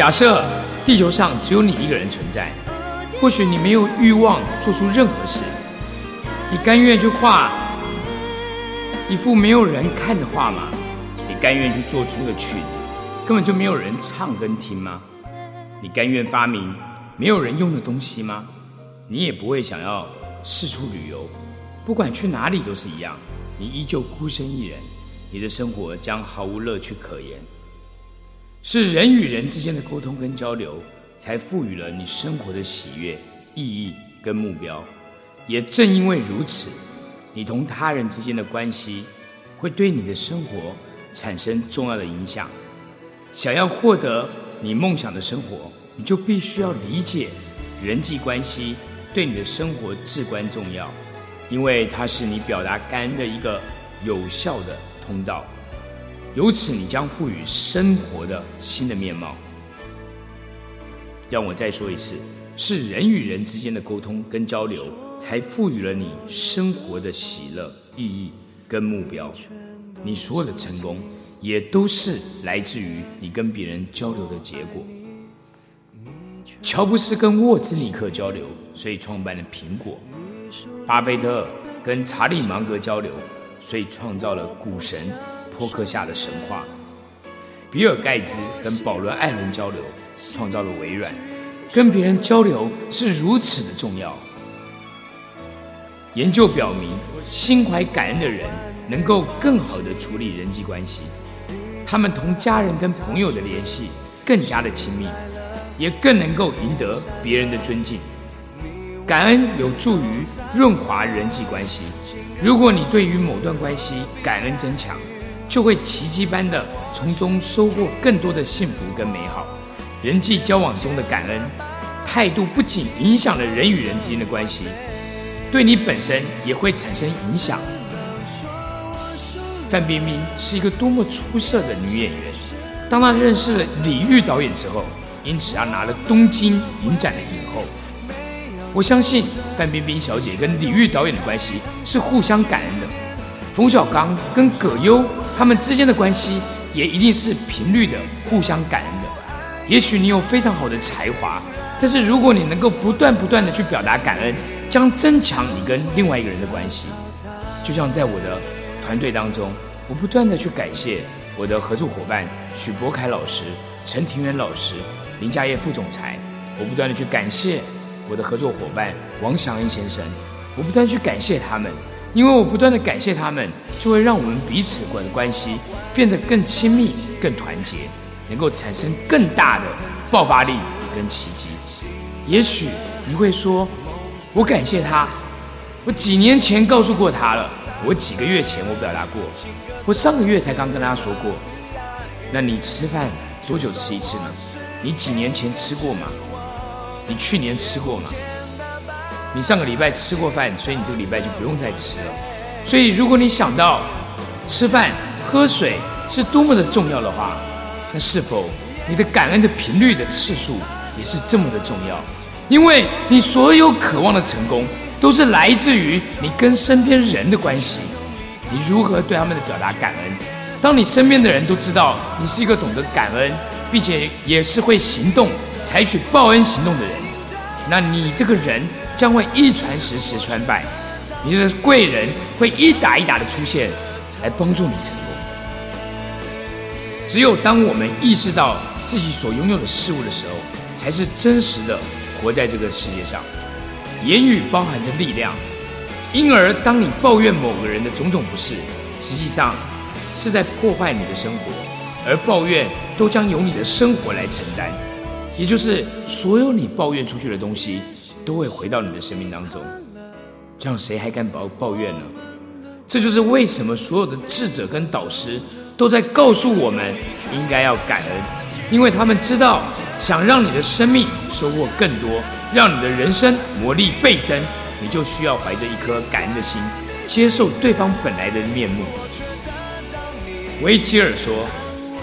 假设地球上只有你一个人存在，或许你没有欲望做出任何事，你甘愿去画一幅没有人看的画吗？你甘愿去做出个曲子，根本就没有人唱跟听吗？你甘愿发明没有人用的东西吗？你也不会想要四处旅游，不管去哪里都是一样，你依旧孤身一人，你的生活将毫无乐趣可言。是人与人之间的沟通跟交流，才赋予了你生活的喜悦、意义跟目标。也正因为如此，你同他人之间的关系，会对你的生活产生重要的影响。想要获得你梦想的生活，你就必须要理解人际关系。对你的生活至关重要，因为它是你表达感恩的一个有效的通道。由此，你将赋予生活的新的面貌。让我再说一次，是人与人之间的沟通跟交流，才赋予了你生活的喜乐、意义跟目标。你所有的成功，也都是来自于你跟别人交流的结果。乔布斯跟沃兹尼克交流，所以创办了苹果；巴菲特跟查理芒格交流，所以创造了股神扑克下的神话；比尔盖茨跟保罗艾伦交流，创造了微软。跟别人交流是如此的重要。研究表明，心怀感恩的人能够更好的处理人际关系，他们同家人跟朋友的联系更加的亲密。也更能够赢得别人的尊敬。感恩有助于润滑人际关系。如果你对于某段关系感恩增强，就会奇迹般的从中收获更多的幸福跟美好。人际交往中的感恩态度不仅影响了人与人之间的关系，对你本身也会产生影响。范冰冰是一个多么出色的女演员。当她认识了李玉导演之后。因此，她拿了东京影展的影后。我相信范冰冰小姐跟李玉导演的关系是互相感恩的。冯小刚跟葛优他们之间的关系也一定是频率的互相感恩的。也许你有非常好的才华，但是如果你能够不断不断的去表达感恩，将增强你跟另外一个人的关系。就像在我的团队当中，我不断的去感谢我的合作伙伴许博凯老师、陈庭元老师。林家业副总裁，我不断的去感谢我的合作伙伴王祥恩先生，我不断去感谢他们，因为我不断的感谢他们，就会让我们彼此的关系变得更亲密、更团结，能够产生更大的爆发力跟奇迹。也许你会说，我感谢他，我几年前告诉过他了，我几个月前我表达过，我上个月才刚跟他说过，那你吃饭多久吃一次呢？你几年前吃过吗？你去年吃过吗？你上个礼拜吃过饭，所以你这个礼拜就不用再吃了。所以，如果你想到吃饭、喝水是多么的重要的话，那是否你的感恩的频率的次数也是这么的重要？因为你所有渴望的成功，都是来自于你跟身边人的关系。你如何对他们的表达感恩？当你身边的人都知道你是一个懂得感恩。并且也是会行动、采取报恩行动的人，那你这个人将会一传十，十传百，你的贵人会一打一打的出现，来帮助你成功。只有当我们意识到自己所拥有的事物的时候，才是真实的活在这个世界上。言语包含着力量，因而当你抱怨某个人的种种不是，实际上是在破坏你的生活，而抱怨。都将由你的生活来承担，也就是所有你抱怨出去的东西，都会回到你的生命当中。这样谁还敢抱抱怨呢？这就是为什么所有的智者跟导师都在告诉我们，应该要感恩，因为他们知道，想让你的生命收获更多，让你的人生魔力倍增，你就需要怀着一颗感恩的心，接受对方本来的面目。维吉尔说。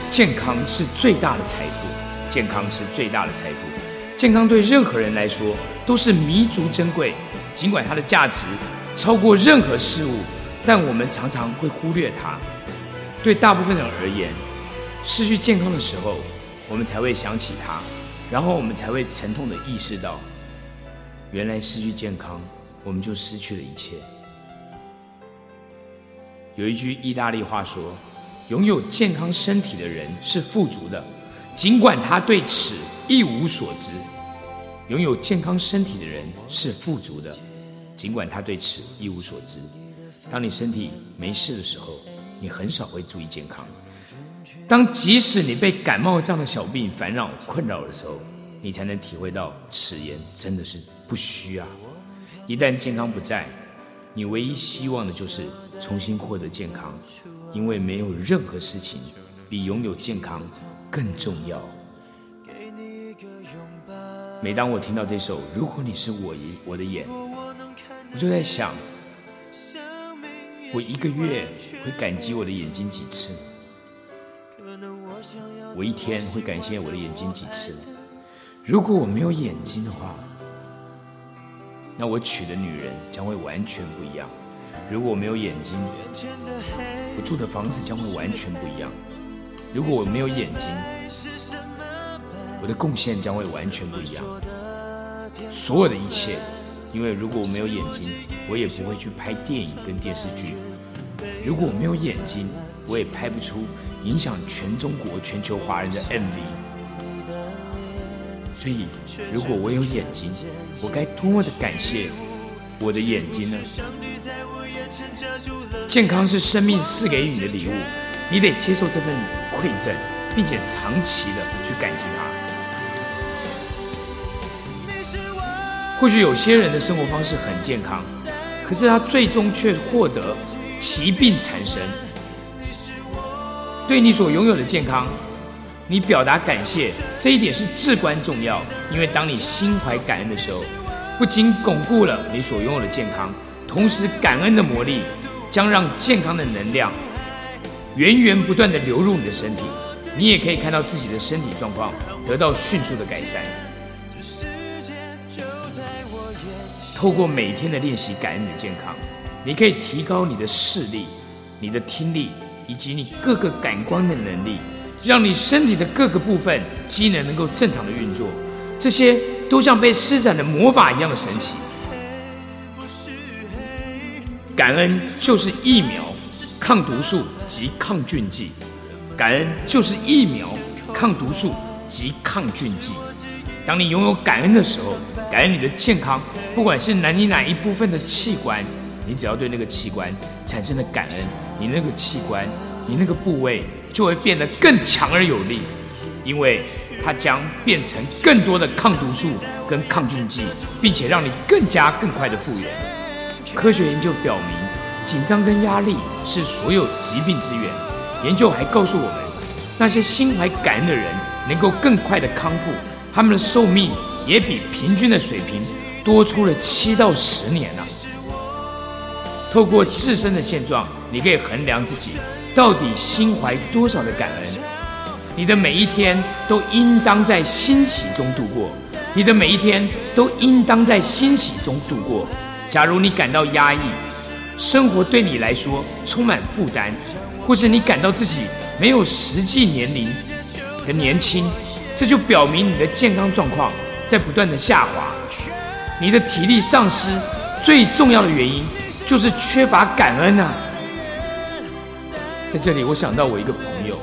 健康是最大的财富，健康是最大的财富。健康对任何人来说都是弥足珍贵，尽管它的价值超过任何事物，但我们常常会忽略它。对大部分人而言，失去健康的时候，我们才会想起它，然后我们才会沉痛的意识到，原来失去健康，我们就失去了一切。有一句意大利话说：“拥有健康身体的人是富足的，尽管他对此一无所知。”拥有健康身体的人是富足的，尽管他对此一无所知。当你身体没事的时候，你很少会注意健康。当即使你被感冒这样的小病烦扰困扰的时候，你才能体会到此言真的是不虚啊！一旦健康不在，你唯一希望的就是重新获得健康，因为没有任何事情比拥有健康更重要。每当我听到这首《如果你是我一我的眼》，我就在想，我一个月会感激我的眼睛几次？我一天会感谢我的眼睛几次？如果我没有眼睛的话？那我娶的女人将会完全不一样。如果我没有眼睛，我住的房子将会完全不一样。如果我没有眼睛，我的贡献将会完全不一样。所有的一切，因为如果我没有眼睛，我也不会去拍电影跟电视剧。如果我没有眼睛，我也拍不出影响全中国、全球华人的 MV。所以，如果我有眼睛，我该多么的感谢我的眼睛呢？健康是生命赐给你的礼物，你得接受这份馈赠，并且长期的去感激它。或许有些人的生活方式很健康，可是他最终却获得疾病缠身。对你所拥有的健康。你表达感谢这一点是至关重要，因为当你心怀感恩的时候，不仅巩固了你所拥有的健康，同时感恩的魔力将让健康的能量源源不断的流入你的身体，你也可以看到自己的身体状况得到迅速的改善。透过每天的练习感恩的健康，你可以提高你的视力、你的听力以及你各个感官的能力。让你身体的各个部分机能能够正常的运作，这些都像被施展的魔法一样的神奇。感恩就是疫苗、抗毒素及抗菌剂。感恩就是疫苗、抗毒素及抗菌剂。当你拥有感恩的时候，感恩你的健康，不管是哪你哪一部分的器官，你只要对那个器官产生了感恩，你那个器官，你那个部位。就会变得更强而有力，因为它将变成更多的抗毒素跟抗菌剂，并且让你更加更快的复原。科学研究表明，紧张跟压力是所有疾病之源。研究还告诉我们，那些心怀感恩的人能够更快的康复，他们的寿命也比平均的水平多出了七到十年呢。透过自身的现状，你可以衡量自己。到底心怀多少的感恩？你的每一天都应当在欣喜中度过。你的每一天都应当在欣喜中度过。假如你感到压抑，生活对你来说充满负担，或是你感到自己没有实际年龄的年轻，这就表明你的健康状况在不断的下滑。你的体力丧失最重要的原因就是缺乏感恩啊！在这里，我想到我一个朋友，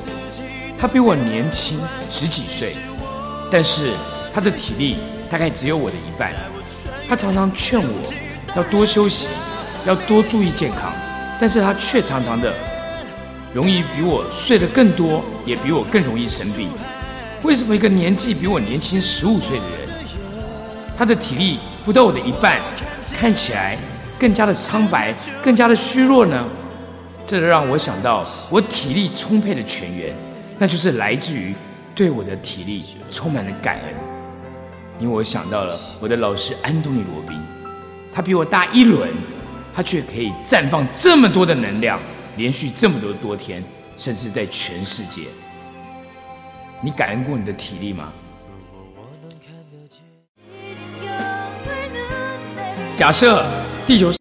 他比我年轻十几岁，但是他的体力大概只有我的一半。他常常劝我要多休息，要多注意健康，但是他却常常的容易比我睡得更多，也比我更容易生病。为什么一个年纪比我年轻十五岁的人，他的体力不到我的一半，看起来更加的苍白，更加的虚弱呢？这让我想到，我体力充沛的泉源，那就是来自于对我的体力充满了感恩。因为我想到了我的老师安东尼罗宾，他比我大一轮，他却可以绽放这么多的能量，连续这么多多天，甚至在全世界。你感恩过你的体力吗？假设地球。